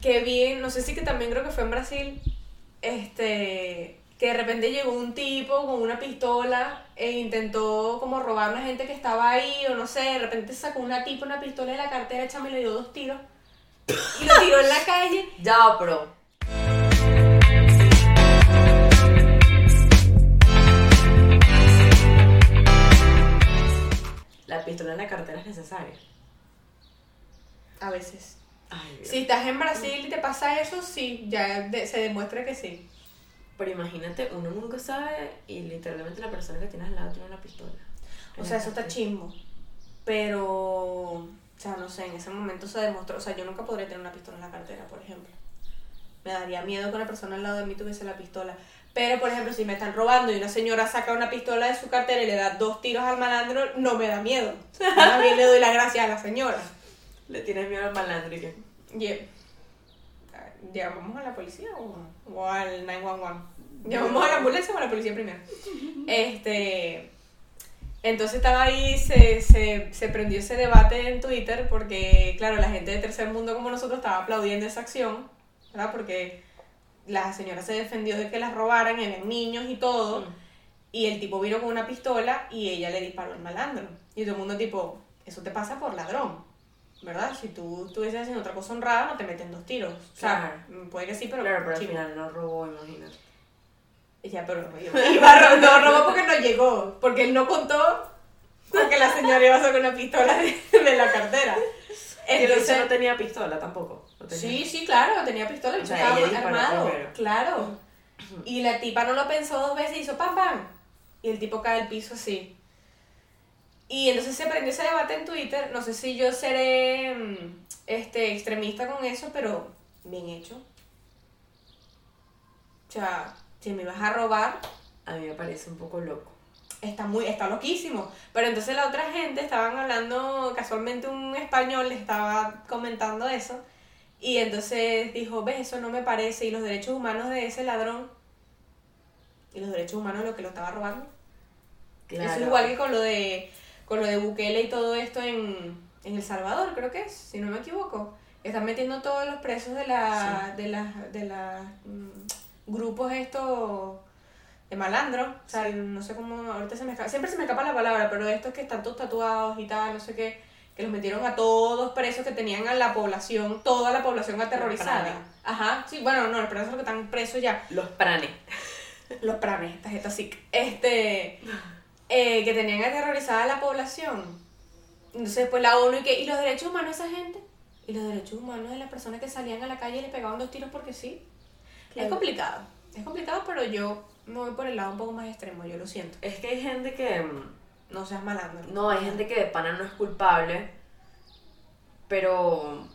que vi, no sé si que también creo que fue en Brasil, este, que de repente llegó un tipo con una pistola e intentó como robar a una gente que estaba ahí, o no sé, de repente sacó una tipa una pistola de la cartera, chama, y le dio dos tiros. Y lo tiró en la calle. Ya, pero. La pistola en la cartera es necesaria. A veces. Ay. Si estás en Brasil y te pasa eso, sí, ya de- se demuestra que sí. Pero imagínate, uno nunca sabe y literalmente la persona que tienes al lado tiene una pistola. O sea, eso está chimbo. Pero, o sea, no sé, en ese momento se demostró, o sea, yo nunca podría tener una pistola en la cartera, por ejemplo. Me daría miedo que la persona al lado de mí tuviese la pistola. Pero, por ejemplo, si me están robando y una señora saca una pistola de su cartera y le da dos tiros al malandro, no me da miedo. Bien le doy las gracias a la señora. Le tienes miedo al malandro y que. Ye- ¿Llamamos a la policía o, o al 911? ¿Llamamos a la ambulancia o a la policía primero? Este. Entonces estaba ahí, se, se, se prendió ese debate en Twitter porque, claro, la gente de tercer mundo como nosotros estaba aplaudiendo esa acción, ¿verdad? Porque la señora se defendió de que las robaran, eran niños y todo, Mm. y el tipo vino con una pistola y ella le disparó al malandro. Y todo el mundo tipo, eso te pasa por ladrón, ¿verdad? Si tú estuvieses haciendo otra cosa honrada, no te meten dos tiros. O sea, puede que sí, pero... Claro, pero al final no robó, imagínate. Ya, pero iba no robó porque no llegó, porque él no contó porque la señora iba a sacar una pistola de, de la cartera. Entonces Entonces, no tenía pistola tampoco. no tenía. sí, sí, claro, tenía pistola, O sea, ella armado, primero. claro. Y la tipa no lo pensó dos veces y hizo pam pam. Y el tipo cae al piso así. Y entonces se prendió ese debate en Twitter. No sé si yo seré mm, este, extremista con eso, pero bien hecho. O sea, si me vas a robar, A mí me parece un poco loco. está muy, está loquísimo. Pero entonces la otra gente estaban hablando, casualmente un español le estaba comentando eso. Y entonces dijo, ves, eso no me parece. Y los derechos humanos de ese ladrón. Y los derechos humanos de lo que lo estaba robando. Eso es igual que con lo de con lo de Bukele y todo esto en, en El Salvador, creo que es, si no me equivoco. Están metiendo todos los presos de la, de las de las mm, grupos estos de malandros, o sea, no sé cómo, ahorita se me escapa, siempre se me escapa la palabra, pero estos que están todos tatuados y tal, no sé qué, que los metieron a todos presos que tenían a la población, toda la población aterrorizada. Ajá, sí, bueno, no, los presos que están presos ya, Los pranes. los pranes, esta jeta sí, este, eh, que tenían aterrorizada a la población. Entonces, pues la ONU y que, ¿y los derechos humanos de esa gente? ¿Y los derechos humanos de las personas que salían a la calle y les pegaban dos tiros porque sí? Claro. Es complicado, es complicado, pero yo me voy por el lado un poco más extremo, yo lo siento. Es que hay gente que. mm, No seas malandro. No, hay gente que de pana no es culpable. Pero.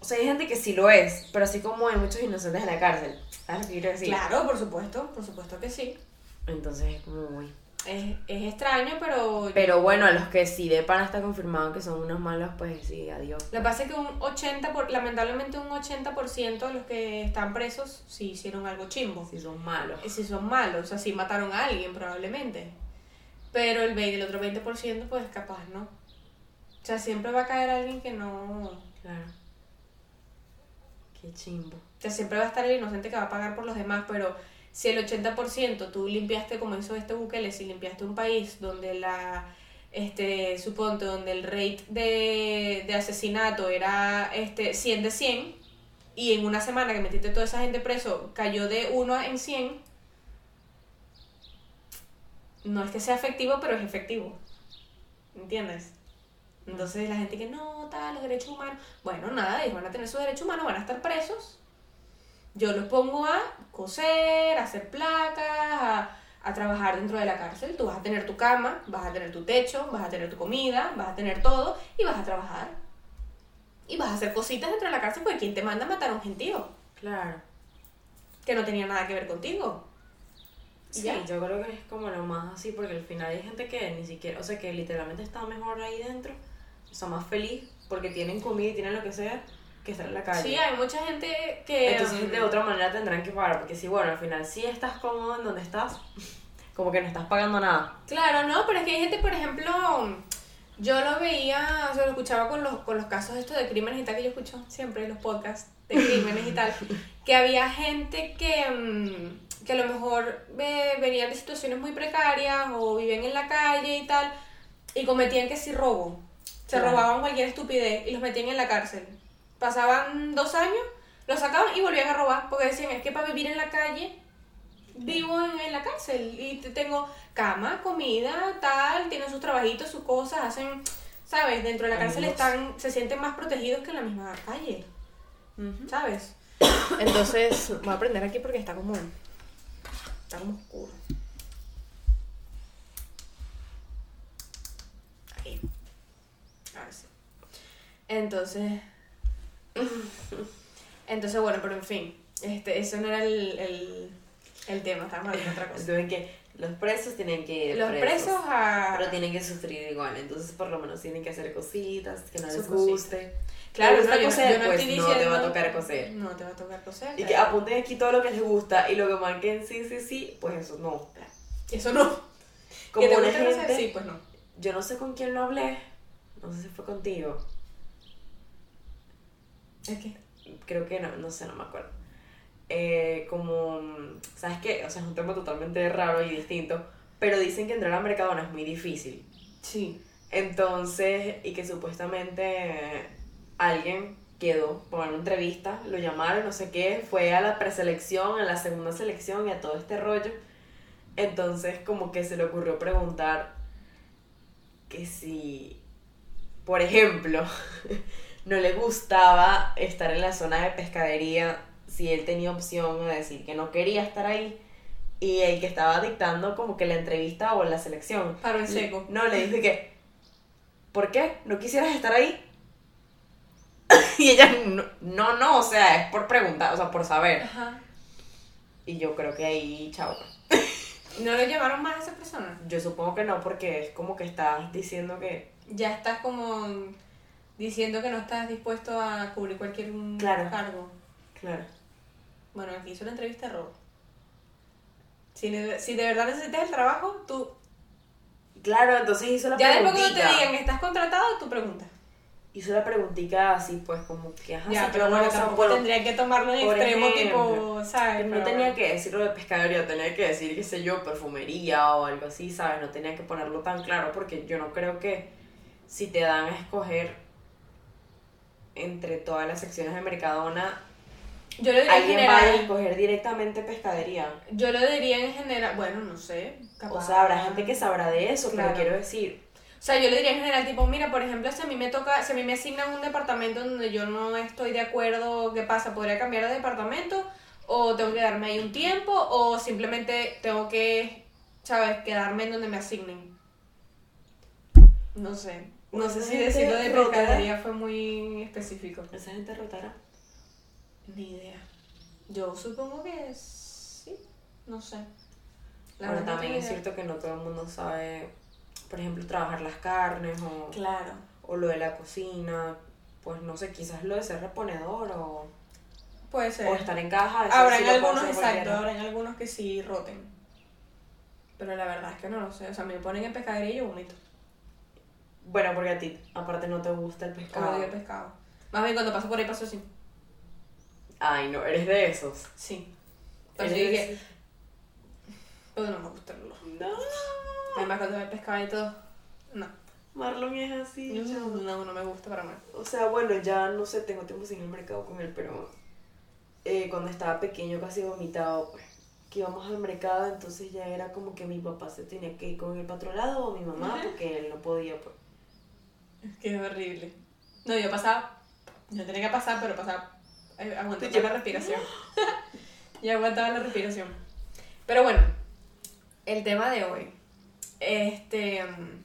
O sea, hay gente que sí lo es. Pero así como hay muchos inocentes en la cárcel. ¿Sabes lo que quiero decir? Claro, por supuesto, por supuesto que sí. Entonces es como muy. Es, es extraño, pero... Pero bueno, a los que sí de pana está confirmado que son unos malos, pues sí, adiós. Lo que pasa es que un 80%, por, lamentablemente un 80% de los que están presos sí hicieron algo chimbo. Si son malos. Y si son malos, o sea, si mataron a alguien probablemente. Pero el, 20, el otro 20% pues capaz, ¿no? O sea, siempre va a caer alguien que no... O Claro. Qué chimbo. sea, siempre va a estar el inocente que va a pagar por los demás, pero si el 80% tú limpiaste, como hizo este Bukele, si limpiaste un país donde la... Este, suponte, donde el rate de, de asesinato era este, 100 de 100, y en una semana que metiste toda esa gente preso, cayó de 1 en 100, no es que sea efectivo, pero es efectivo. ¿Entiendes? Entonces la gente que no, tal, los derechos humanos. Bueno, nada, ellos van a tener sus derechos humanos, van a estar presos. Yo los pongo a coser, a hacer placas, a, a trabajar dentro de la cárcel. Tú vas a tener tu cama, vas a tener tu techo, vas a tener tu comida, vas a tener todo y vas a trabajar. Y vas a hacer cositas dentro de la cárcel porque ¿quién te manda a matar a un gentío? Claro. Que no tenía nada que ver contigo. Sí, ya. yo creo que es como lo más así, porque al final hay gente que ni siquiera, o sea, que literalmente está mejor ahí dentro, o sea, más feliz, porque tienen comida y tienen lo que sea, que estar en la calle. Sí, hay mucha gente que... Entonces um, de otra manera tendrán que pagar, porque si bueno, al final si estás cómodo en donde estás, como que no estás pagando nada. Claro, no, pero es que hay gente, por ejemplo, Yo lo veía, o sea, lo escuchaba con los, con los casos estos de crímenes y tal que yo escucho siempre en los podcasts de crímenes y tal, que había gente que, mm, que a lo mejor ve- venían de situaciones muy precarias o vivían en la calle y tal, y cometían que sí robo. Se Claro. robaban cualquier estupidez y los metían en la cárcel. Pasaban dos años, los sacaban y volvían a robar, porque decían, es que para vivir en la calle vivo en, en la cárcel y te- tengo cama, comida, tal, tienen sus trabajitos, sus cosas, hacen, ¿sabes? Dentro de la cárcel están, se sienten más protegidos que en la misma calle. ¿sabes? Entonces, voy a prender aquí porque está como, está como oscuro. Entonces, entonces bueno, pero en fin, este, eso no era el, el, el tema, estábamos hablando de otra cosa. Entonces, que los presos tienen que ir Los presos a... Pero tienen que sufrir igual, entonces por lo menos tienen que hacer cositas que no Sus les guste. Claro, ¿Te gusta no, coser? yo no Pues estoy no diciendo... te va a tocar coser. No te va a tocar coser. Y que claro. apunten aquí todo lo que les gusta y lo que marquen sí, sí, sí, pues eso no. Eso no. Como ¿Que te una gusta coser? gente, Sí, pues no. yo no sé con quién lo hablé, no sé si fue contigo, Que... creo que no, no sé, no me acuerdo. Eh, como, ¿sabes qué? O sea, es un tema totalmente raro y distinto, pero dicen que entrar a Mercadona es muy difícil. Sí. Entonces, y que supuestamente alguien quedó por una entrevista, lo llamaron, no sé qué, fue a la preselección, a la segunda selección y a todo este rollo. Entonces, como que se le ocurrió preguntar que si, por ejemplo, no le gustaba estar en la zona de pescadería, si él tenía opción de decir que no quería estar ahí. Y el que estaba dictando como que la entrevista o la selección. Paro en seco. No, le dije que, ¿por qué? ¿No quisieras estar ahí? y ella, no, no, no, o sea, es por preguntar, o sea, por saber. Ajá. Y yo creo que ahí, chao. ¿No lo llamaron más a esa persona? Yo supongo que no, porque es como que estás diciendo que, Ya estás como diciendo que no estás dispuesto a cubrir cualquier Claro. cargo. claro. Bueno, aquí hizo una entrevista de robo. Si, si de verdad necesitas el trabajo, tú... Claro, entonces hizo la Ya después cuando te preguntita. digan, ¿estás contratado? Tú preguntas. Hizo la preguntita así, pues, como que, ajá, ya, pero no, bueno, tampoco bueno, tendría que tomarlo en extremo, ejemplo, tipo, ¿sabes? No tenía bueno. que decirlo de pescadería, tenía que decir, qué sé yo, perfumería o algo así, ¿sabes? No tenía que ponerlo tan claro porque yo no creo que si te dan a escoger entre todas las secciones de Mercadona, Yo lo diría en alguien vaya a general. escoger directamente pescadería. Yo lo diría en general. Bueno, no sé. O capaz- sea, habrá gente que sabrá de eso, Claro. pero quiero decir, O sea, yo le diría en general, tipo, mira, por ejemplo, si a mí me toca, si a mí me asignan un departamento donde yo no estoy de acuerdo, ¿qué pasa? ¿Podría cambiar de departamento? ¿O tengo que quedarme ahí un tiempo? ¿O simplemente tengo que, ¿sabes? Quedarme en donde me asignen. No sé. No sé si decirlo de pescadería fue muy específico. esa gente rotará. Ni idea. Yo supongo que sí. No sé. La Ahora verdad no también es cierto que no todo el mundo sabe, por ejemplo, trabajar las carnes o, Claro. o lo de la cocina, pues no sé, quizás lo de ser reponedor o... Puede ser. O estar en caja. eso Habrá sí en lo puede algunos, exacto, cualquiera. habrá en algunos que sí roten. Pero la verdad es que no lo sé. O sea, me ponen en pescadería y yo vomito. Bueno, porque a ti, aparte, no te gusta el pescado. Odio pescado. Más bien cuando paso por ahí paso así. Ay, no, eres de esos. Sí. De que. esos. Pero no me gusta el. No. Además cuando ve pescado y todo. No. Marlon es así. No, no, no me gusta para nada. O sea, bueno, ya no sé, tengo tiempo sin ir al mercado con él, pero eh, cuando estaba pequeño, casi vomitado, pues que íbamos al mercado, entonces ya era como que mi papá se tenía que ir con él para otro lado o mi mamá, porque él no podía, pues. Es horrible. No, yo pasaba. Yo tenía que pasar, pero pasaba. eh, Aguantaba Yo- la respiración. y aguantaba la respiración. Pero bueno, el tema de hoy. Este. mm,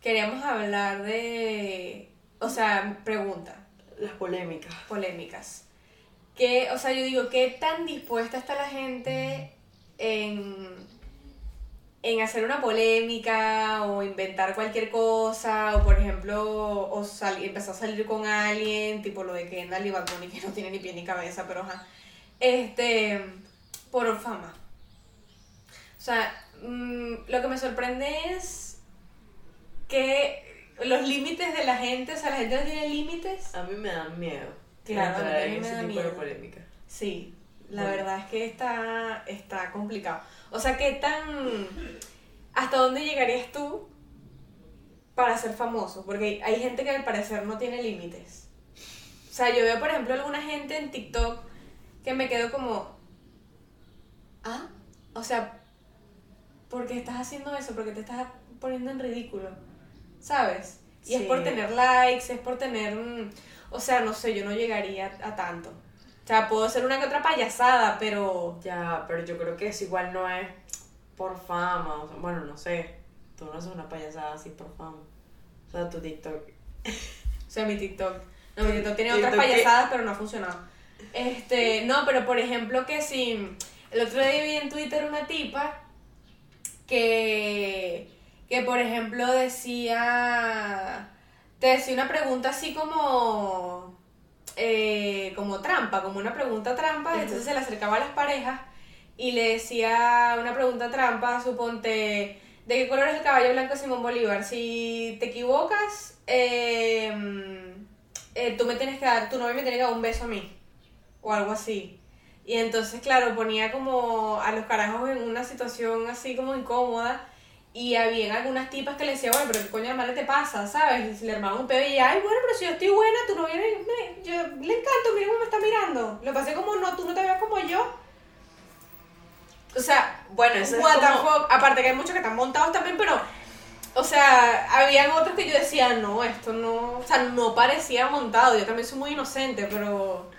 Queríamos hablar de. O sea, pregunta, Las polémicas. polémicas. Que, o sea, yo digo, ¿qué tan dispuesta está la gente en, en hacer una polémica o inventar cualquier cosa? O, por ejemplo, o empezar a salir con alguien, tipo lo de Kendall y Bad Bunny, que no tiene ni pie ni cabeza, pero ajá. Este, por fama. O sea, mm, lo que me sorprende es que los límites de la gente, o sea, la gente no tiene límites. A mí me da miedo. Claro, a mí en me ese da tipo de miedo. polémica. Sí, la Bueno. verdad es que está, está complicado. O sea, ¿qué tan... ¿Hasta dónde llegarías tú para ser famoso? Porque hay gente que al parecer no tiene límites. O sea, yo veo, por ejemplo, alguna gente en TikTok que me quedo como... ¿Ah? O sea, ¿por qué estás haciendo eso? ¿Por qué te estás poniendo en ridículo? ¿Sabes? Y es por tener likes, es por tener... mm, O sea, no sé, yo no llegaría a tanto. O sea, puedo hacer una que otra payasada, pero... Ya, pero yo creo que eso igual no es por fama. o sea, bueno, no sé. Tú no haces una payasada así por fama. O sea, tu TikTok. O sea, mi TikTok. No, mi TikTok tiene otras que- payasadas, pero no ha funcionado. Este, no, pero por ejemplo que si... El otro día vi en Twitter una tipa que... Que por ejemplo decía... Te decía una pregunta así como... eh, como trampa, como una pregunta trampa. Entonces se le acercaba a las parejas y le decía una pregunta trampa, suponte... ¿De qué color es el caballo blanco de Simón Bolívar? Si te equivocas, eh, eh, tú me tienes que dar, tu novio me tiene que dar un beso a mí. O algo así. Y entonces, claro, ponía como a los carajos en una situación así como incómoda. Y había algunas tipas que le decían, bueno, pero qué coño de madre te pasa, ¿sabes? Y se le armaban un pedo y ay, bueno, pero si yo estoy buena, tu novio me, me- yo le encanto, mira cómo me está mirando. Lo pasé como no, tú no te veas como yo. O sea, Bueno, eso es what como-. Aparte que hay muchos que están montados también, pero, o sea, habían otros que yo decía, no, esto no, o sea, no parecía montado. Yo también soy muy inocente, pero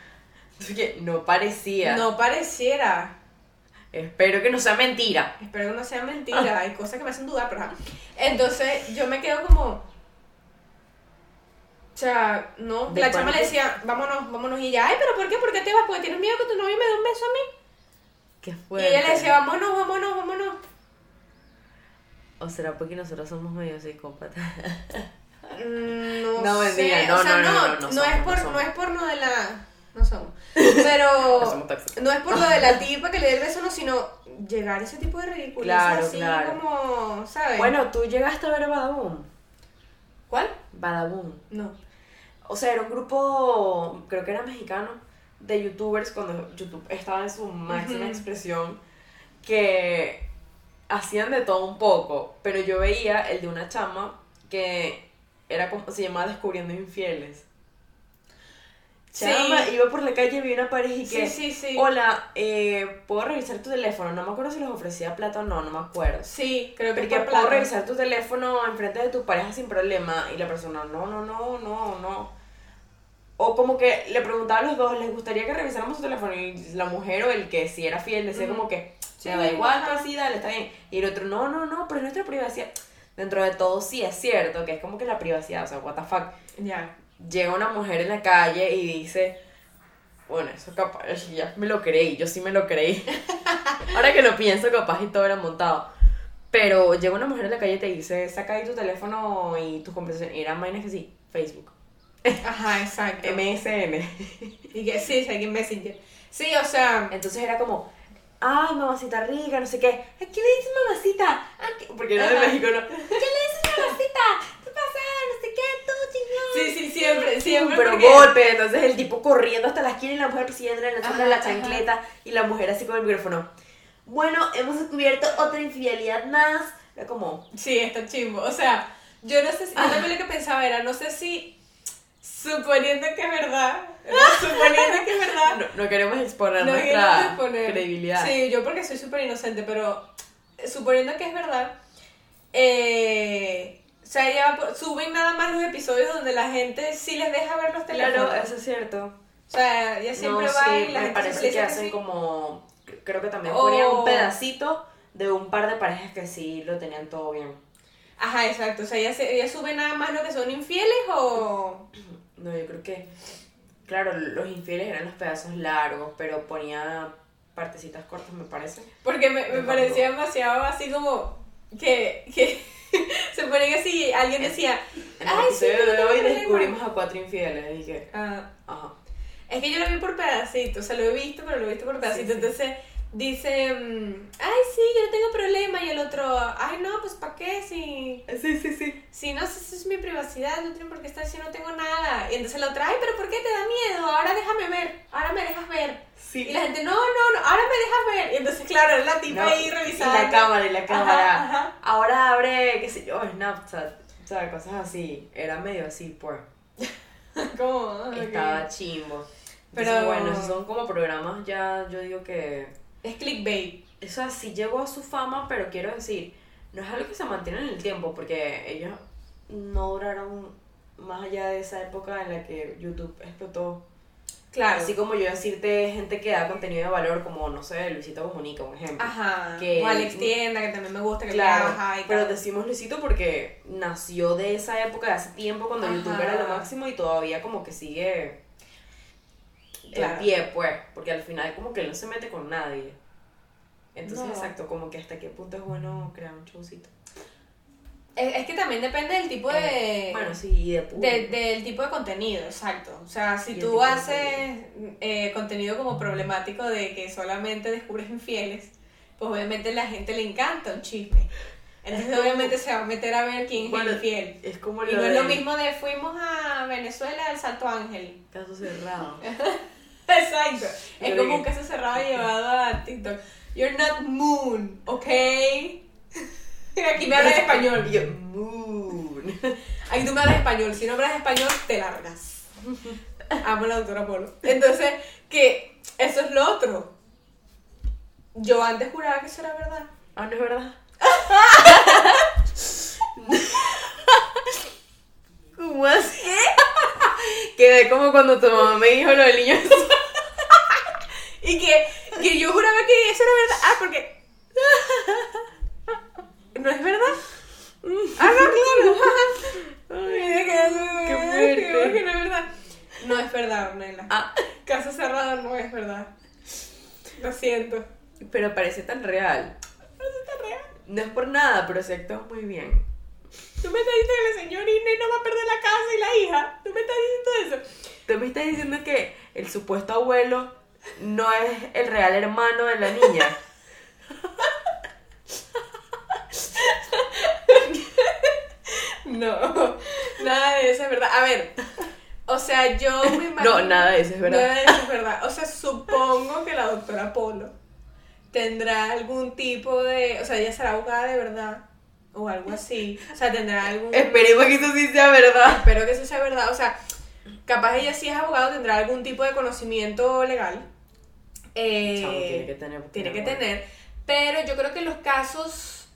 no parecía. no pareciera. Espero que no sea mentira. Espero que no sea mentira, hay cosas que me hacen dudar, pero. Entonces yo me quedo como. O sea, no. ¿De La chama le decía, vámonos, vámonos. Y ella, ay, pero ¿por qué? ¿Por qué te vas? Porque tienes miedo que tu novio me dé un beso a mí. Qué Y fuerte. ella le decía, vámonos, vámonos, vámonos. ¿O será porque nosotros somos medio psicópatas? Mm, No, No, sé. no, no, no, no, no, no no es no por, no, es por lo de la. No somos. Pero. No somos tóxicos. no es por lo de la tipa que le dé el beso, no, sino llegar a ese tipo de ridículos. Claro, así claro. como, ¿sabes? Bueno, tú llegaste a ver Badaboom. ¿Cuál? Badaboom. No. O sea, era un grupo, creo que era mexicano, de youtubers cuando YouTube estaba en su máxima expresión, que hacían de todo un poco, pero yo veía el de una chama que era como, se llamaba Descubriendo Infieles. Sí. Chama, iba por la calle vi una pareja y Sí, que, sí, sí. hola, eh, ¿puedo revisar tu teléfono? No me acuerdo si les ofrecía plata o no, no me acuerdo. Sí, creo que Porque por puedo revisar tu teléfono enfrente de tu pareja sin problema. Y la persona, no, no, no, no, no. O como que le preguntaba a los dos, ¿les gustaría que revisáramos su teléfono? Y la mujer o el que si era fiel decía Ujú. como que, Sí, me da igual, ajá. pues sí, dale, está bien. Y el otro, no, no, no, pero es nuestra privacidad. Dentro de todo sí es cierto, que es como que la privacidad, o sea, what the fuck. Ya. Llega una mujer en la calle y dice, bueno, eso capaz, ya me lo creí, yo sí me lo creí. Ahora que lo pienso, capaz y todo era montado. Pero llega una mujer en la calle y te dice, saca ahí tu teléfono y tus conversaciones. Y eran vainas que sí, Facebook. Ajá, exacto. MSN. Y que sí, sí, que Messenger. Sí, o sea, Entonces era como, ay, mamacita rica, no sé qué. ¿A quién le dices mamacita? ¿A qué-?" Porque era de. México, ¿no? ¿A quién le dices mamacita? ¿Qué pasa? No sé qué, tú, chingón. sí, sí, siempre. Pero porque- golpe, entonces el tipo corriendo hasta la esquina y la mujer persiguiéndole en la Ajá, la ajá. chancleta y la mujer así con el micrófono. Bueno, hemos descubierto otra infidelidad más. Era como, Sí, está chimbo. O sea, yo no sé si. Yo Ah. también lo que pensaba era, no sé si. Suponiendo que es verdad. suponiendo que es verdad. no, no queremos exponer no nuestra exponer. credibilidad. Sí, yo porque soy súper inocente, pero suponiendo que es verdad, eh, o sea, ya po- suben nada más los episodios donde la gente sí les deja ver los teléfonos. Claro, eso es cierto. O sea, ya siempre no, va sí, y la me gente parece que hacen sí. como, creo que también Oh. ponían un pedacito de un par de parejas que sí lo tenían todo bien. Ajá, exacto. O sea, ya, se, ya suben nada más lo que son infieles o... No, yo creo que, claro, los infieles eran los pedazos largos, pero ponía partecitas cortas, me parece. Porque me, me parecía demasiado así como que, que se ponen así, alguien decía, ay, sí, no de hoy problema". descubrimos a cuatro infieles. Y dije, Ah, ajá. es que yo lo vi por pedacitos, o sea, lo he visto, pero lo he visto por pedacitos. sí. Entonces dice, mm, ay, sí, yo no tengo problema. Y el otro, ay, no, pues ¿para qué? Si, Sí, sí, sí. Si no, si eso es mi privacidad, no tienen por qué estar si no tengo nada. Y entonces el otro, ay, pero ¿por qué te da miedo? Ahora déjame ver, ahora me dejas ver. Sí. Y la gente, no, no, no, ahora me dejas ver. Y entonces, claro, era la tipa No, ahí y revisando. la cámara, y la cámara. ajá. Ahora abre, qué sé yo, Snapchat. O sea, cosas así. Era medio así, pues. ¿Cómo? Estaba chimbo. Pero- bueno, esos son como programas ya, yo digo que. Es clickbait. Eso así llegó a su fama, pero quiero decir, no es algo que se mantiene en el tiempo, porque ellos no duraron más allá de esa época en la que YouTube explotó. Claro. Así como yo decirte gente que da contenido de valor, como, no sé, Luisito Comunica, un ejemplo. Ajá. que- o Alex Tienda, que también me gusta, que Claro, trabaja y pero tal. decimos Luisito porque nació de esa época, de hace tiempo, cuando Ajá. YouTube era lo máximo y todavía como que sigue Claro. en pie, pues, porque al final como que él no se mete con nadie. Entonces, No. exacto, como que hasta qué punto es bueno crear un showcito. Es, es que también depende del tipo de... Eh, bueno, sí, de de- del tipo de contenido, exacto. O sea, si tú de haces eh, contenido como problemático de que solamente descubres infieles, pues obviamente la gente le encanta un chisme. Entonces como- obviamente se va a meter a ver quién es Bueno, el infiel. Es como Y lo no es lo de mismo de fuimos a Venezuela al Salto Ángel. caso cerrado. Exacto. Es Yo como un caso cerrado llevado a TikTok. You're not moon, ¿ok? Aquí me hablas español. Y yo, moon. Aquí tú me hablas español. Si no hablas español, te largas. Amo a la doctora Polo. Entonces, que eso es lo otro. Yo antes juraba que eso era verdad. Ah, no es verdad. ¿Cómo así? Quedé como cuando tu mamá me dijo lo del niño. Y que, que yo juraba que eso era verdad. Ah, porque. ¿No es verdad? Ah, no, claro. Qué fuerte. que- no es verdad. No es verdad, Ornella. Ah, Caso cerrado no es verdad. Lo siento. pero parece tan real. Es tan real. No es por nada, pero se actúa muy bien. Tú me estás diciendo que la señora Inés no va a perder la casa y la hija. Tú me estás diciendo eso. Tú me estás diciendo que el supuesto abuelo no es el real hermano de la niña. No, nada de eso es verdad. A ver, o sea, yo me imagino. No, nada de eso es verdad. Nada de eso es verdad. O sea, supongo que la doctora Polo tendrá algún tipo de. O sea, ella será abogada de verdad. O algo así. O sea, tendrá algún. Esperemos que eso sí sea verdad. Espero que eso sea verdad. O sea, capaz ella sí es abogado, tendrá algún tipo de conocimiento legal. Eh, tiene que tener. tiene que tener. Pero yo creo que los casos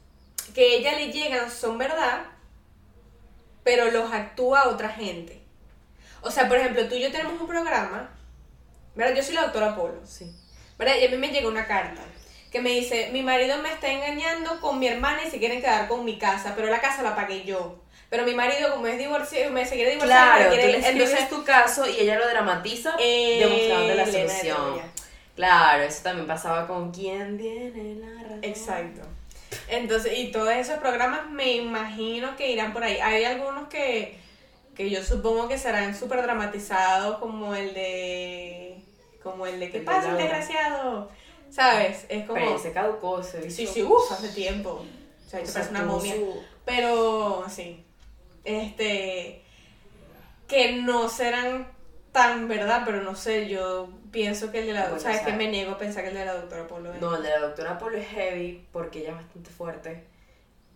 que ella le llegan son verdad, pero los actúa otra gente. O sea, por ejemplo, tú y yo tenemos un programa, ¿verdad? Yo soy la doctora Polo, Sí. ¿verdad? Y a mí me llega una carta que me dice, mi marido me está engañando con mi hermana y se quieren quedar con mi casa, pero la casa la pagué yo. Pero mi marido, como es divorciado, me se quiere divorciar, Claro, tú quiere- le escribes entonces, tu caso y ella lo dramatiza eh, demostrando la solución. Claro, eso también pasaba con quién tiene la razón. Exacto. Entonces, y todos esos programas me imagino que irán por ahí. Hay algunos que, que yo supongo que serán súper dramatizados, como el de. Como el de ¿Qué El pasa, Laura. desgraciado? ¿Sabes? Es como. Pero se caducó, se Sí, hizo- sí, uff, hace tiempo. O sea, parece una momia. su- Pero, sí. Este. Que no serán tan verdad, pero no sé, yo pienso que el de la. Bueno, ¿Sabes o sea- que me niego a pensar que el de la doctora Polo es. No, el de la doctora Polo es heavy porque ella es bastante fuerte.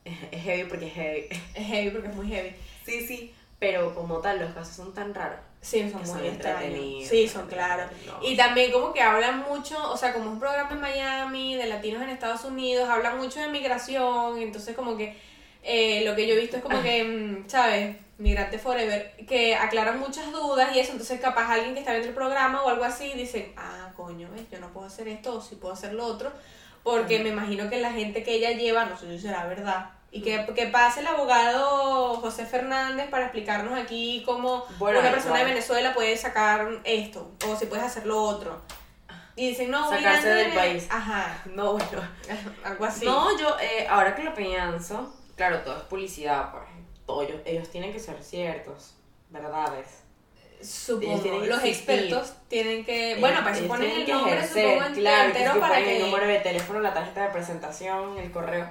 Es heavy porque es heavy. Es heavy porque es muy heavy. Sí, sí. Pero como tal, los casos son tan raros. Sí, son muy entretenidos. Sí, son claros. No. Y también como que hablan mucho, o sea, como es un programa en Miami, de latinos en Estados Unidos, hablan mucho de migración, entonces como que eh, lo que yo he visto es como que, mm, ¿sabes? Migrante Forever, que aclaran muchas dudas y eso, entonces capaz alguien que está viendo el programa o algo así dice, ah, coño, ¿ves? yo no puedo hacer esto o sí puedo hacer lo otro, porque me imagino que la gente que ella lleva, no sé si será verdad. Y que, que pase el abogado José Fernández para explicarnos aquí cómo Bueno, una persona de. Venezuela puede sacar esto, o si puedes hacer lo otro. Y dicen, no, Sacarse del país. Ajá, No, bueno. algo así. No, yo, eh, ahora que lo pienso, claro, todo es publicidad, pues. Todo, ellos, ellos tienen que ser ciertos, verdades. Supongo, los existir. expertos tienen que, bueno, para eso ponen el que nombre, ejercer, supongo, claro, entero que para que... el número de teléfono, la tarjeta de presentación, el correo.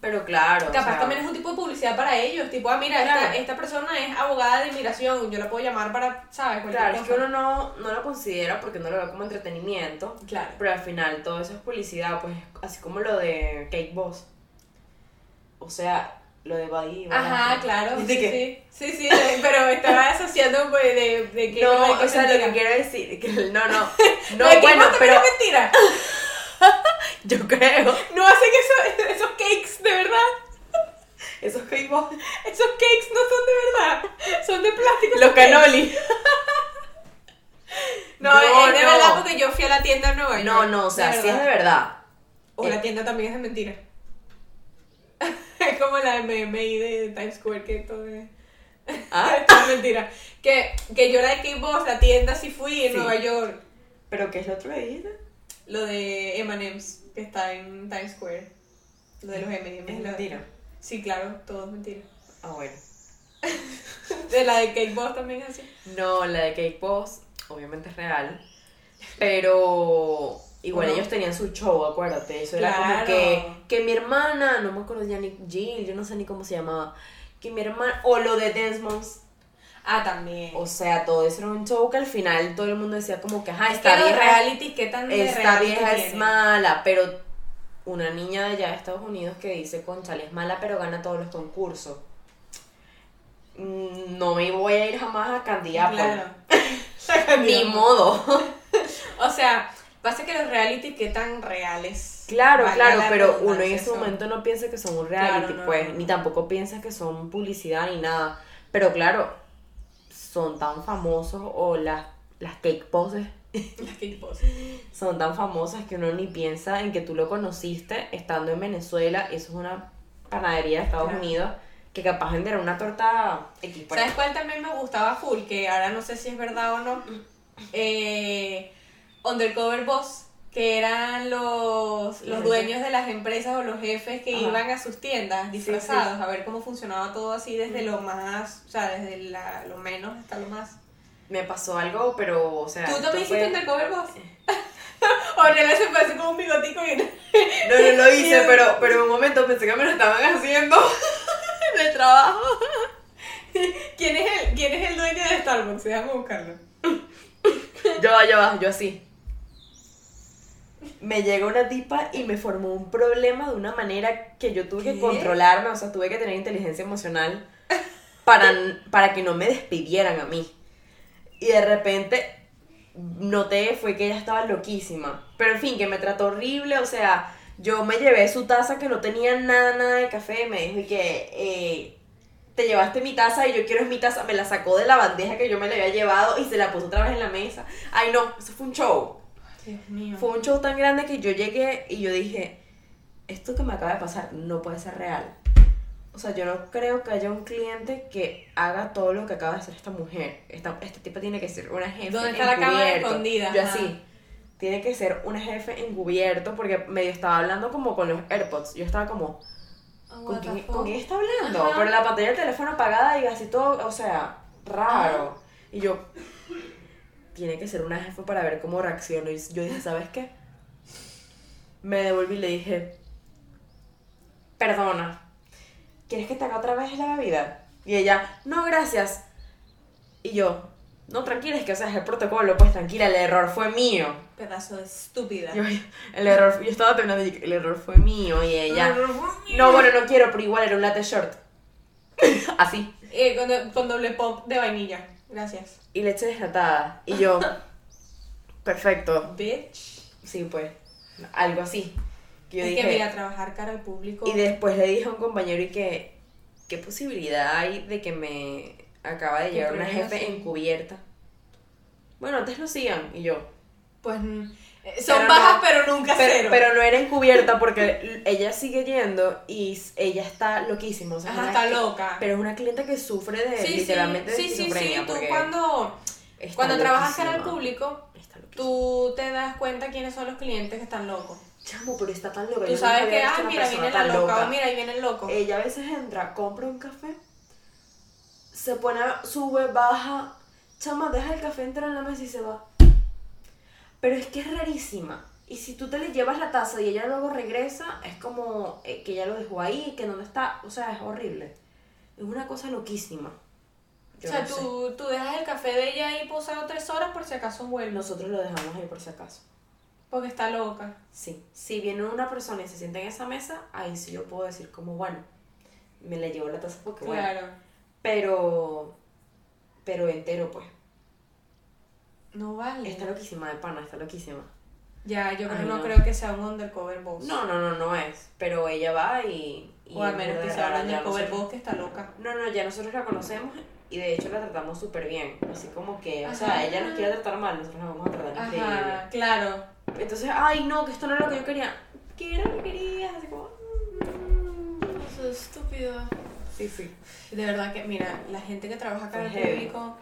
Pero claro, o Capaz sea, también es un tipo de publicidad para ellos, tipo, ah, mira, Claro. esta, esta persona es abogada de inmigración, yo la puedo llamar para, ¿sabes? Cualquier Claro, es que cosa. uno no, no lo considera porque no lo ve como entretenimiento, Claro. pero al final todo eso es publicidad, pues así como lo de Cake Boss. O sea, lo de Buddy. Ajá, claro. ¿Viste sí, que? sí, sí, sí, pero estaba asociando pues, de, de que No, que o sea, lo que quiero decir, que no, no, no, bueno, no también pero mentira. yo creo, No hacen eso, esos cakes, de verdad. esos Cake Boss, Esos cakes no son de verdad, son de plástico. los cakes. canoli. No, No, es de no. verdad porque yo fui a la tienda en Nueva York. No, no, o sea, sí es de verdad. O Eh. la tienda también es de mentira. Es como la ahí de Times Square que todo es. Ah, es mentira. Que, que yo la de Boss, la tienda sí fui en Sí. Nueva York. pero ¿qué es lo otro que dijiste? Lo de M&M's que está en Times Square. Lo de los M&M's. Es mentira. Sí, claro, todo es mentira. Ah, bueno. De la de Cake Boss también es así. No, la de Cake Boss, obviamente es real. Pero igual ¿O no? ellos tenían su show, acuérdate. Eso era como que, que mi hermana, no me acuerdo ya ni Jill, yo no sé ni cómo se llamaba. Que mi hermana, o lo de Dance Moms. Ah, también. O sea, todo eso era un show que al final todo el mundo decía como que, ajá, es esta vieja, realities, ¿qué tan esta reality vieja es mala, pero una niña de allá de Estados Unidos que dice, conchale, es mala, pero gana todos los concursos. Mm, No me voy a ir jamás a Apple. Claro. Ni modo. O sea, pasa que los reality qué tan reales. Claro, claro, la pero uno en ese son. momento no piensa que son un reality, Claro, no, pues, no. ni tampoco piensa que son publicidad ni nada. Pero claro, son tan famosos o las, las cake poses Las Cake Boss. son tan famosas que uno ni piensa en que tú lo conociste estando en Venezuela. Eso es una panadería de Estados Claro. Unidos que capaz vender una torta X por ¿Sabes cuál también me gustaba full? Que ahora no sé si es verdad o no. Eh, Undercover Boss, que eran los, los dueños de las empresas o los jefes que Ajá. iban a sus tiendas Sí, disfrazados a ver cómo funcionaba todo así desde lo más, o sea, desde la- lo menos hasta lo más. Me pasó algo, pero, o sea. ¿Tú también fue- hiciste Undercover Boss? o René se fue así como un bigotico y... No, no lo hice, pero, pero en un momento pensé que me lo estaban haciendo en el trabajo. ¿Quién es el, quién es el dueño de Starbucks? Déjame buscarlo. Yo va, yo va, yo así. Me llega una tipa y me formó un problema de una manera que yo tuve ¿Qué? que controlarme, o sea, tuve que tener inteligencia emocional para, para que no me despidieran a mí. Y de repente noté fue que ella estaba loquísima. Pero en fin, que me trató horrible, o sea, yo me llevé su taza que no tenía nada, nada de café, me dijo y que eh, te llevaste mi taza y yo quiero es mi taza, me la sacó de la bandeja que yo me la había llevado y se la puso otra vez en la mesa. Ay no, eso fue un show. Dios mío. Fue un show tan grande que yo llegué y yo dije, esto que me acaba de pasar no puede ser real. O sea, yo no creo que haya un cliente que haga todo lo que acaba de hacer esta mujer. Esta, este tipo tiene que ser una jefe ¿Dónde está la cámara encubierto. escondida? Yo Ajá. así. Tiene que ser una jefe encubierto porque medio estaba hablando como con los AirPods. Yo estaba como, Oh, ¿con quién? ¿con quién está hablando? Ajá. Pero la pantalla del teléfono apagada y así todo, o sea, raro. Y yo, tiene que ser una jefe para ver cómo reacciono. Y yo dije, ¿sabes qué? Me devolví y le dije, perdona, ¿quieres que te haga otra vez la bebida? Y ella, no, gracias. Y yo, no, tranquila, es que o sea, es el protocolo, pues tranquila, el error fue mío. Pedazo de estúpida. Yo, el error, yo estaba terminando y el error fue mío. Y ella, no, bueno, no quiero, pero igual era un latte short. Así. Eh, con doble pop de vainilla. Gracias. Y leche desnatada. Y yo, perfecto. Bitch. Sí, pues, algo así. Que yo es dije, que mira, trabajar cara al público. y después le dije a un compañero y que, ¿qué posibilidad hay de que me acaba de llegar una jefe así. encubierta? Bueno, antes lo hacían. Y yo, Pues mm, son Pero bajas, no- pero nunca pero, cero. pero no era encubierta porque ella sigue yendo y ella está loquísima. O sea, Ajá, está loca. Pero es una clienta que sufre de sí, literalmente sí, de sí, sí. Tú cuando, cuando trabajas cara al público, tú te das cuenta quiénes son los clientes que están locos. Chamo, pero está tan loca. Tú yo sabes que, ah, mira, viene la tan loca, o mira, ahí viene el loco. Ella a veces entra, compra un café, se pone, sube, baja. chama, deja el café entrar en la mesa y se va. Pero es que es rarísima. Y si tú te le llevas la taza y ella luego regresa, es como eh, que ella lo dejó ahí, que dónde está. O sea, es horrible. Es una cosa loquísima. Yo o sea, no sé. tú, tú dejas el café de ella ahí posado tres horas por si acaso vuelve. Nosotros lo dejamos ahí por si acaso. Porque está loca. Sí. Si viene una persona y se sienta en esa mesa, ahí sí yo puedo decir como, bueno, me le llevo la taza porque bueno. Claro. Pero, pero entero pues. No vale. Está loquísima de pana, está loquísima. Ya, yo creo, Ay, no, no. creo que sea un undercover boss. No, no, no, no es. Pero ella va y... y o al menos que sea un undercover boss que está loca. No, no, ya nosotros la conocemos y de hecho la tratamos súper bien. Así como que, o Ajá. sea, ella nos quiere tratar mal, nosotros la vamos a tratar increíble. Ajá, claro. Entonces, ay, no, que esto no era lo que yo quería. ¿Qué era lo que querías? Así como... Eso es estúpido. Sí, sí. De verdad que, mira, la gente que trabaja acá en el público,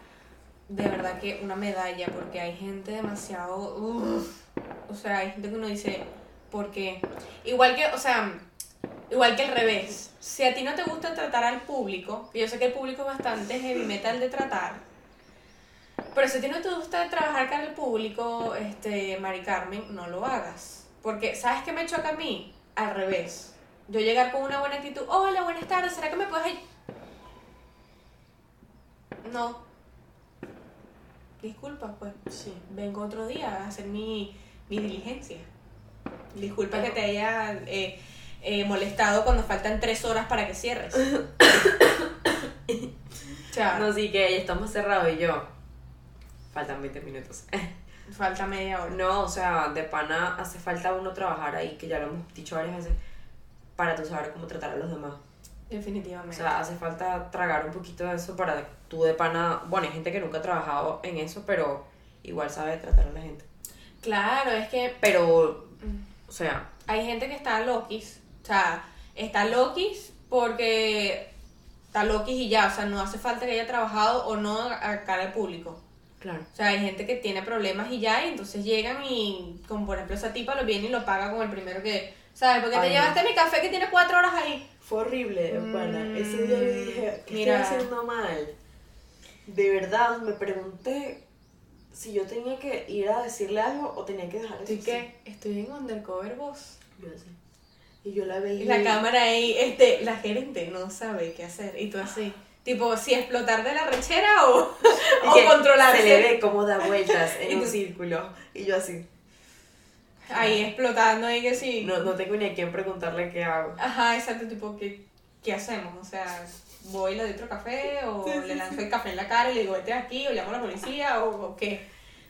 de verdad que una medalla, porque hay gente demasiado. uf. o sea, hay gente que uno dice, ¿por qué? Igual que, o sea, igual que al revés. Si a ti no te gusta tratar al público, y yo sé que el público es bastante heavy metal de tratar, pero si a ti no te gusta trabajar con el público, este, Mari Carmen, no lo hagas. Porque, ¿sabes qué me choca a mí? Al revés. Yo llegar con una buena actitud, hola, buenas tardes, ¿será que me puedes ay-?" No. Disculpa, pues. Sí. Vengo otro día a hacer mi, mi diligencia. Disculpa que te haya eh, eh, molestado cuando faltan tres horas para que cierres. Chao. No, sí, que ya estamos cerrados y yo. Faltan 20 minutos. Falta media hora. No, o sea, de pana hace falta uno trabajar ahí, que ya lo hemos dicho varias veces, para tú saber cómo tratar a los demás. O Definitivamente. sea, hace falta tragar un poquito de eso para tú de pana, bueno, hay gente que nunca ha trabajado en eso, pero igual sabe tratar a la gente. claro, es que Pero, o sea, hay gente que está loquis. O sea, está loquis porque está loquis y ya. O sea, no hace falta que haya trabajado o no a cara al público. claro. O sea, hay gente que tiene problemas y ya, y entonces llegan y, como por ejemplo esa tipa, lo viene y lo paga con el primero que, ¿sabes? Porque te Ay, no. llevaste mi café que tiene cuatro horas ahí. Fue horrible, Mm, pana. Ese día yo dije, ¿qué mira. estoy haciendo mal? De verdad, me pregunté si yo tenía que ir a decirle algo o tenía que dejar eso así. que, estoy en undercover boss. Yo así. Y yo la Y veía. la cámara ahí, este, la gerente no sabe qué hacer. Y tú así, tipo, si explotar de la rechera o, Y o controlarse. Se le ve cómo da vueltas Y en un círculo. Y yo así. Ahí explotando ahí que sí. No, no tengo ni a quién preguntarle qué hago. Ajá, exacto, tipo, ¿qué, ¿qué hacemos? O sea, voy y le doy otro café o Sí, le lanzo el café en la cara y le digo, vete aquí o llamo a la policía o, o qué.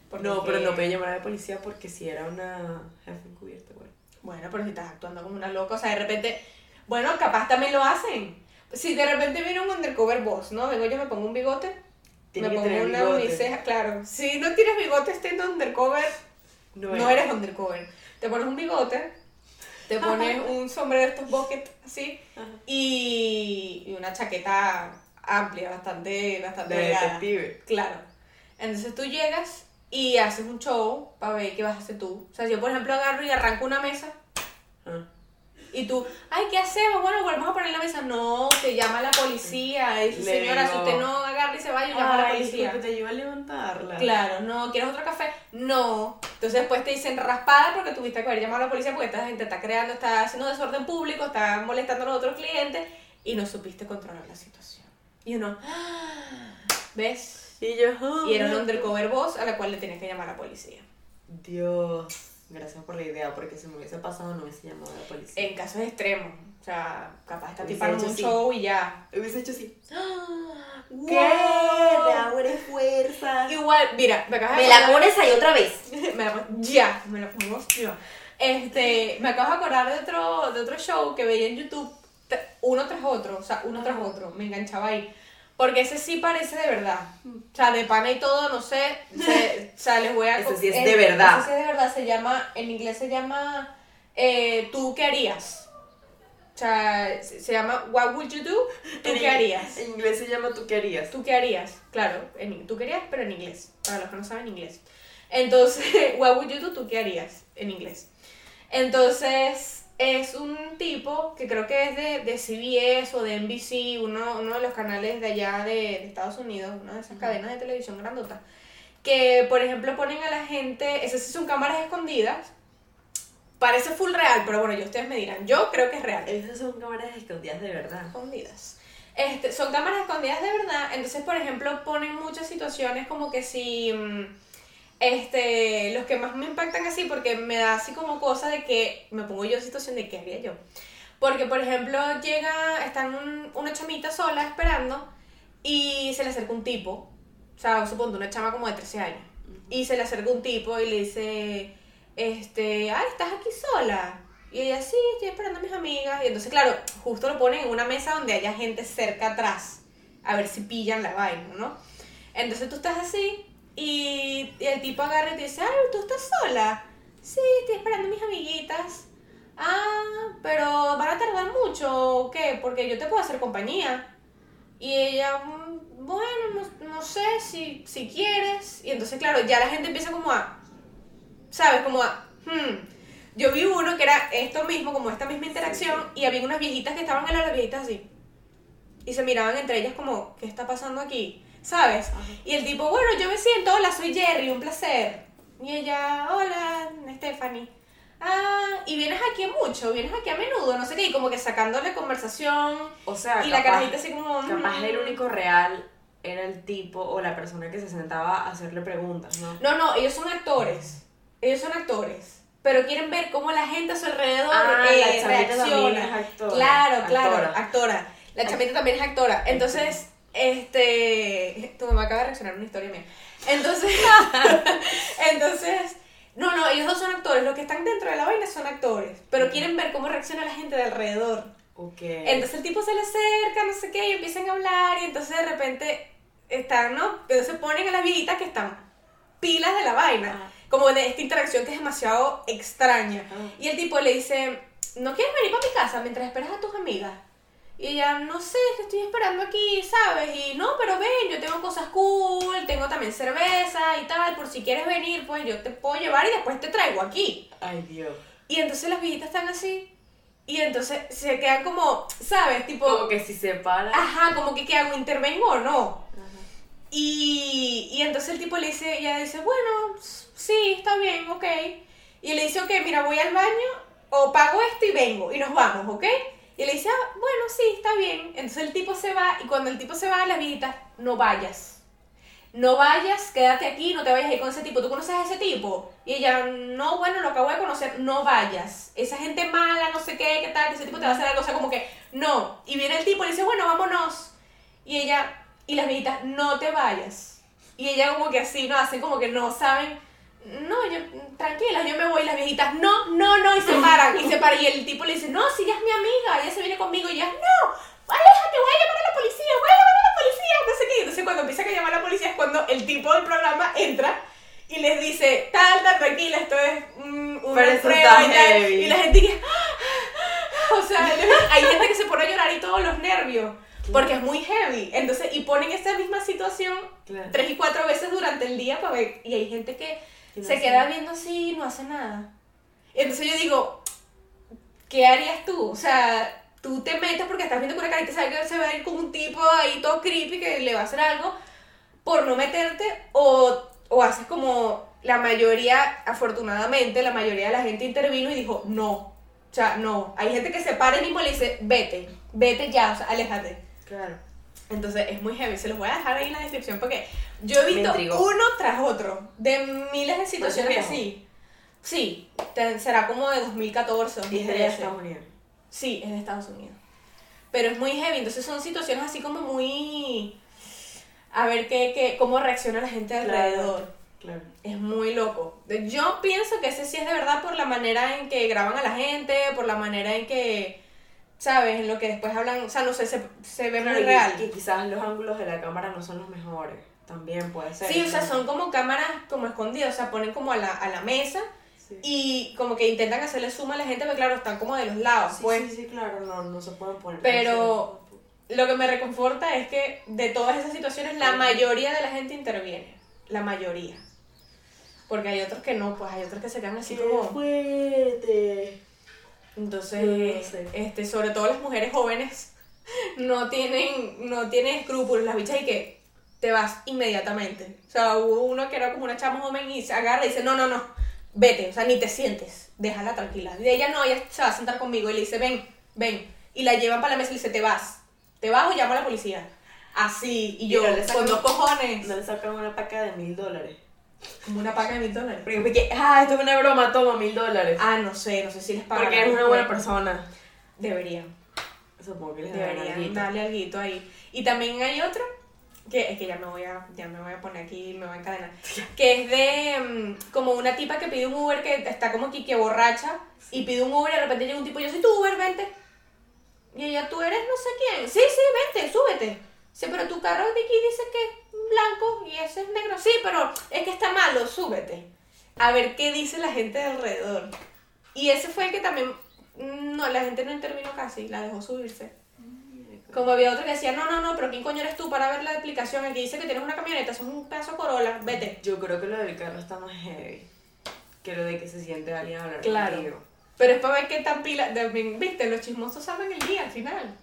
Porque No, pero no podía llamar a la policía porque si era una jefa encubierta, bueno. Bueno, pero si estás actuando como una loca, o sea, de repente, bueno, capaz también lo hacen. Si de repente viene un undercover boss, ¿no? Vengo yo, me pongo un bigote, Tiene me pongo una bigote. uniceja, claro. Si no tienes bigote estando undercover, No, no, eres undercover. Te pones un bigote, te pones un sombrero de estos bucket así y, y una chaqueta amplia, bastante, bastante De detective. Claro. Entonces tú llegas y haces un show para ver qué vas a hacer tú. O sea, si yo por ejemplo agarro y arranco una mesa Ah. y tú, ay, ¿qué hacemos? Bueno, volvemos a poner la mesa. No, te llama la policía. Dice, señora, si usted no agarra y se va, yo llamo a la policía. disculpe, te ayuda a levantarla. Claro, no, ¿quieres otro café? No. Entonces después te dicen raspada porque tuviste que haber llamado a la policía porque esta gente está creando, está haciendo desorden público, está molestando a los otros clientes y no supiste controlar la situación. Y uno, ¿ves? Y yo, ah, Y era un undercover boss a la cual le tenías que llamar a la policía. Dios. Gracias por la idea, porque si me hubiese pasado no hubiese llamado a la policía. En casos extremos. O sea, capaz Hubiese tipa un show y ya. Hubiese hecho así. ¡Wow! ¿Qué? De fuerza. Igual, mira, me acabas de Me la pones ahí otra vez. me la pon- ya, me la pongo ya. Este, me acabo de acordar de otro, de otro show que veía en YouTube, uno tras otro, o sea, uno tras otro, me enganchaba ahí. Porque ese sí parece de verdad. O sea, de pana y todo, no sé. se- o sea, les voy a. Ese sí es de verdad. Ese sí es de verdad. Se llama, en inglés se llama eh, ¿Tú qué harías? O sea, se, llama What would you do? ¿Tú En qué harías? En inglés se llama tú qué harías. ¿Tú qué harías? Claro, en, tú querías, pero en inglés. Para los que no saben inglés. Entonces, what would you do? ¿Tú qué harías? En inglés. Entonces, es un tipo que creo que es de, de CBS o de NBC, uno, uno de los canales de allá de, de Estados Unidos, una de esas cadenas de televisión grandota, que por ejemplo ponen a la gente, esas sí son cámaras escondidas, parece full real, pero bueno, yo ustedes me dirán, yo creo que es real. Esas son cámaras escondidas de verdad. Escondidas. Este, son cámaras escondidas de verdad, entonces por ejemplo ponen muchas situaciones como que si... mm, este, los que más me impactan así, porque me da así como cosa de que me pongo yo en situación de qué haría yo. Porque, por ejemplo, llega, están un- una chamita sola esperando y se le acerca un tipo, o sea, supongo una chama como de 13 años, y se le acerca un tipo y le dice, este, ay, ¿estás aquí sola? Y ella, sí, estoy esperando a mis amigas. Y entonces, claro, justo lo ponen en una mesa donde haya gente cerca atrás, a ver si pillan la vaina, ¿no? Entonces tú estás así y, y el tipo agarra y te dice, ay, ¿tú estás sola? Sí, estoy esperando a mis amiguitas. Ah, pero van a tardar mucho, ¿o qué? Porque yo te puedo hacer compañía. Y ella, "Mm, bueno, no, no sé si, si quieres. Y entonces, claro, ya la gente empieza como a, ¿sabes? Como a, hmm. Yo vi uno que era esto mismo, como esta misma interacción, y había unas viejitas que estaban en las viejitas así. Y se miraban entre ellas como, ¿qué está pasando aquí? ¿Sabes? Y el tipo, bueno, yo me siento, hola, soy Jerry, un placer. Y ella, hola, Stephanie. Ah, y vienes aquí mucho, vienes aquí a menudo, no sé qué, y como que sacándole conversación. O sea, y la capaz- carajita así como. Capaz mm. el único real era el tipo o la persona que se sentaba a hacerle preguntas, ¿no? No, no, ellos son actores. Ellos son actores. Pero quieren ver cómo la gente a su alrededor Ah, eh, la también reacciona. es actora, Claro, claro, actora. actora. La chamita también es actora. Entonces, este. Tu mamá acaba de reaccionar a una historia mía. Entonces. entonces. No, no, ellos dos son actores. Los que están dentro de la vaina son actores. Pero quieren ver cómo reacciona la gente de alrededor. Ok. Entonces el tipo se le acerca, no sé qué, y empiezan a hablar, y entonces de repente están, ¿no? Entonces ponen a las viejitas que están pilas de la vaina, Ajá. como de esta interacción que es demasiado extraña. Ajá. Y el tipo le dice, ¿no quieres venir para mi casa mientras esperas a tus amigas? Y ella, no sé, que estoy esperando aquí, ¿sabes? Y no, pero ven, yo tengo cosas cool, tengo también cerveza y tal, por si quieres venir, pues yo te puedo llevar y después te traigo aquí. Ay, Dios. Y entonces las viejitas están así. Y entonces se quedan como, ¿sabes? Tipo, Como que si se para. ajá, como que ¿qué hago? ¿Intervengo o no? Ajá. Y, y entonces el tipo le dice, ella dice, bueno, sí, está bien, ok. Y le dice, ok, mira, voy al baño, o pago esto y vengo, y nos vamos, ¿ok? Y le dice, ah, bueno, sí, está bien. Entonces el tipo se va, y cuando el tipo se va, las viejitas, no vayas. No vayas, quédate aquí, no te vayas a con ese tipo. ¿Tú conoces a ese tipo? Y ella, no, bueno, lo acabo de conocer, no vayas. Esa gente mala, no sé qué, qué tal, que ese tipo te va a hacer algo, o sea, como que, no. Y viene el tipo y le dice, bueno, vámonos. Y ella, y las viejitas, no te vayas. Y ella como que así, ¿no? Hacen como que no saben. No, yo, tranquila, yo me voy. Las viejitas, no, no, no, y se paran, y se paran. Y el tipo le dice, no, si ella es mi amiga, ella se viene conmigo. Y ella, no, aléjate, voy a llamar a la policía, voy a llamar a la policía, no sé qué. Entonces cuando empieza a llamar a la policía es cuando el tipo del programa entra y les dice, tal, tal, tranquila, esto es mm, una Pero prueba y tal. Y la gente que, o sea, hay gente que se pone a llorar y todos los nervios. Porque es muy heavy. Entonces, y ponen esta misma situación Claro. tres y cuatro veces durante el día para ver. Y hay gente que Que no se hace queda viendo así y no hace nada. Entonces yo digo, ¿qué harías tú? O sea, tú te metes porque estás viendo con una carita y sabes que se va a ir con un tipo ahí todo creepy que le va a hacer algo por no meterte o, o haces como la mayoría, afortunadamente, la mayoría de la gente intervino y dijo, no. O sea, no. Hay gente que se para y mismo le dice, vete, vete ya, o sea, aléjate. Claro. Entonces es muy heavy, se los voy a dejar ahí en la descripción porque yo he visto uno tras otro de miles de situaciones así. Sí, te- será como de 2014, Y es de 2013. Estados Unidos. Sí, es de Estados Unidos. Pero es muy heavy, entonces son situaciones así como muy... A ver qué, qué, cómo reacciona la gente alrededor. Claro. Es muy loco. Yo pienso que ese sí es de verdad por la manera en que graban a la gente, por la manera en que, ¿sabes? En lo que después hablan, o sea, no sé, se, se ve Claro, muy y- real. Y quizás los ángulos de la cámara no son los mejores. También puede ser. Sí, o sea, son como cámaras como escondidas, o sea, ponen como a la, a la mesa Sí. y como que intentan hacerle suma a la gente, pero claro, están como de los lados, Sí, pues. sí, sí, claro, no, no se pueden poner. Pero- Lo que me reconforta es que de todas esas situaciones la mayoría de la gente interviene, la mayoría. Porque hay otros que no, pues hay otros que se quedan así Qué como... fuerte. Entonces, No sé. este, sobre todo las mujeres jóvenes no tienen, no tienen escrúpulos. Las bichas y que te vas inmediatamente. O sea, hubo uno que era como una chama joven y se agarra y dice, no, no, no, vete, o sea, ni te sientes, déjala tranquila. Y ella no, ella se va a sentar conmigo y le dice, ven, ven. Y la llevan para la mesa y le dice, te vas, te vas o llamo a la policía. Así, y yo, Y no le sacan- con dos cojones, No le sacan una paca de mil dólares. Como una paca de mil dólares. Porque, ah, esto es una broma, toma mil dólares. Ah, no sé, no sé si les pagan. Porque eres una buena persona. Deberían. Supongo que les Deberían alguito. darle algo ahí. Y también hay otro, que es que ya me voy a, ya me voy a poner aquí, me voy a encadenar, que es de mm, como una tipa que pide un Uber que está como aquí que borracha y pide un Uber y de repente llega un tipo yo soy tu Uber, vente. Y ella, tú eres no sé quién. Sí, sí, vente, súbete. Sí, pero tu carro de aquí dice que blanco y ese es negro. Sí, pero es que está malo, súbete. A ver qué dice la gente de alrededor. Y ese fue el que también, mm, no, la gente no intervino casi, la dejó subirse. Como había otro que decía, no, no, no, pero ¿quién coño eres tú para ver la aplicación? Aquí dice que tienes una camioneta, eso es un pedazo Corolla, vete. Yo creo que lo del carro está más heavy que lo de que se siente alguien hablar Claro. contigo. Pero es para ver qué tan pila, también, viste, los chismosos saben el día al final.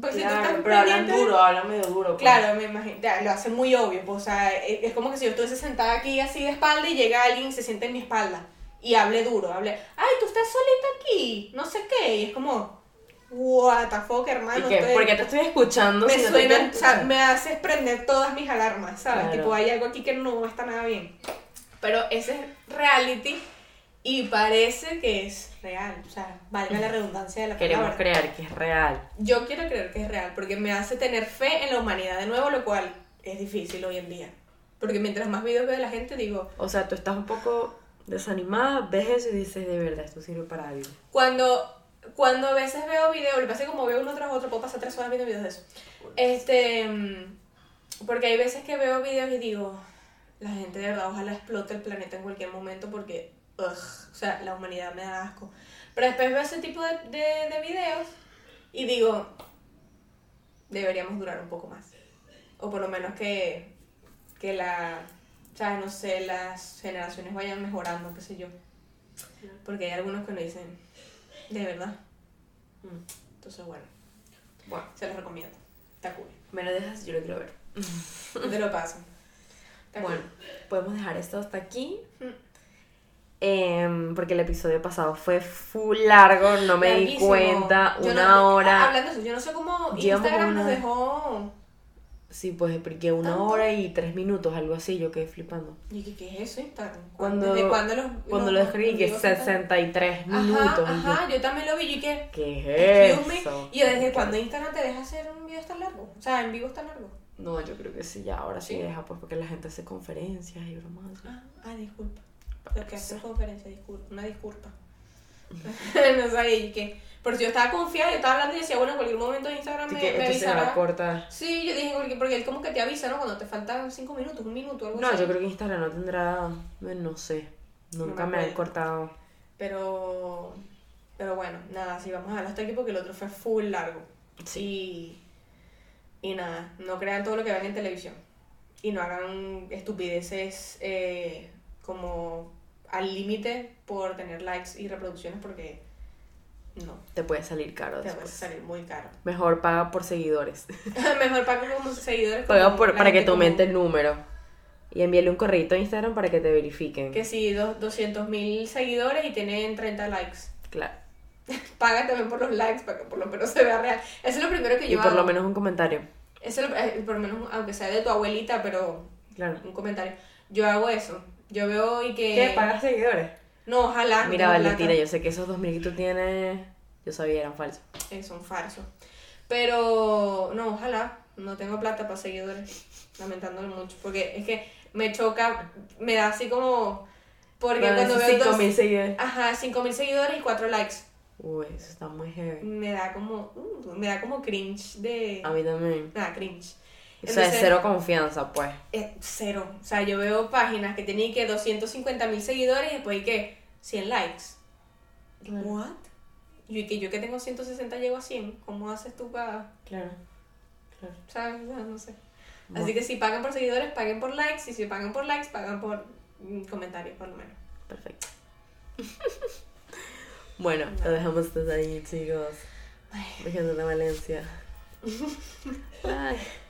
Pues si tú Claro, estás pero hablan duro, hablan medio duro. pues. Claro, me imagino, lo hace muy obvio, pues, o sea, es, como que si yo estuviese sentada aquí así de espalda y llega alguien y se siente en mi espalda y hable duro, hable, ay, tú estás solita aquí, no sé qué, y es como, what the fuck, hermano, ¿Y qué? ustedes- Porque te estoy escuchando. me si no suenan, quiero o sea, me haces prender todas mis alarmas, ¿sabes? Claro. Tipo, hay algo aquí que no está nada bien. Pero ese es reality y parece que es real, o sea, valga la redundancia de la Queremos palabra. creer que es real. Yo quiero creer que es real porque me hace tener fe en la humanidad de nuevo, lo cual es difícil hoy en día. Porque mientras más videos veo de la gente, digo, O sea, tú estás un poco desanimada, ves eso y dices, de verdad, esto sirve para algo. cuando cuando a veces veo videos, lo que pasa como veo uno tras otro, puedo pasar tres horas viendo videos de eso. Este, mm, porque hay veces que veo videos y digo, la gente de verdad, ojalá explote el planeta en cualquier momento porque, ugh, o sea, la humanidad me da asco. Pero después veo ese tipo de, de, de videos y digo, deberíamos durar un poco más. O por lo menos que, que la, sea, no sé, las generaciones vayan mejorando, qué sé yo. Porque hay algunos que no dicen, de verdad. Mm. Entonces, bueno, Bueno, se los recomiendo. Está cool. me lo dejas, yo lo quiero ver. Te lo paso. Está Bueno, cool. podemos dejar esto hasta aquí. Mm. Porque el episodio pasado fue full largo, no me di Larguísimo. cuenta, Yo una no- hora. Hablando de eso, yo no sé cómo Instagram una- nos dejó. Sí, pues porque una ¿Tanto? hora y tres minutos, algo así, yo quedé flipando. Y dije, ¿qué es eso Instagram? Cuando, ¿Desde cuándo los, cuando los- lo escribí, los que vivos están- 63 Ajá, minutos. yo, ajá, yo también lo vi y que. ¿Qué es eso? Y yo, ¿desde cuándo Instagram te deja hacer un video tan largo? O sea, en vivo tan largo. No, yo creo que sí, ya ahora sí, ¿Sí? deja, pues porque la gente hace conferencias y bromas. Ah, ah disculpa. Lo que hace conferencia, disculpa, una disculpa. no sabía, y que. Porque yo estaba confiada, yo estaba hablando y decía, bueno, en cualquier momento Instagram me, me avisará. a cortar. Sí, yo dije, porque, porque él como que te avisa, ¿no? Cuando te faltan cinco minutos, un minuto, algo No, así. yo creo que Instagram no tendrá, no sé, nunca me me han cortado. Pero. Pero bueno, nada, sí, vamos a dejarlo hasta aquí porque el otro fue full largo. Sí. Y. Y nada, no crean todo lo que ven en televisión. Y no hagan estupideces eh, como al límite por tener likes y reproducciones porque no, Te puede salir caro te después. salir muy caro. Mejor paga por seguidores. Mejor paga como seguidores. Paga por- para que te aumente el número. Y envíale un correo a Instagram para que te verifiquen. Que si dos- 200 mil seguidores y tienen 30 likes. Claro. Paga también por los likes para que por lo menos se vea real. Eso es lo primero que Y yo por lo menos un comentario. Eso es lo- eh, por lo menos, aunque sea de tu abuelita, pero Claro. un comentario. Yo hago eso. Yo veo y que. ¿Qué? ¿Pagas seguidores? No, ojalá. Mira, Valentina, yo sé que esos 2000 que tú tienes, yo sabía eran falsos. Eh, son falsos. Pero, no, ojalá. No tengo plata para seguidores. Lamentándolo mucho. Porque es que me choca, me da así como. Porque Bueno, cuando veo. 5000 dos- seguidores. Ajá, 5000 seguidores y 4 likes. Uy, eso está muy heavy. Me da como. uh, me da como cringe de. A mí también. Nada, cringe. O sea, es cero confianza, pues. Eh, cero. O sea, yo veo páginas que tienen que 250 mil seguidores y después hay que 100 likes. Claro. ¿What? Yo, que yo que tengo 160 llego a 100. ¿Cómo haces tú para.? Claro. Claro. ¿Sabes? O sea, no sé. Bueno. Así que si pagan por seguidores, paguen por likes. Y si pagan por likes, pagan por mm, comentarios, por lo menos. Perfecto. Bueno, lo dejamos desde ahí, chicos. Dejando de Valencia. Ay.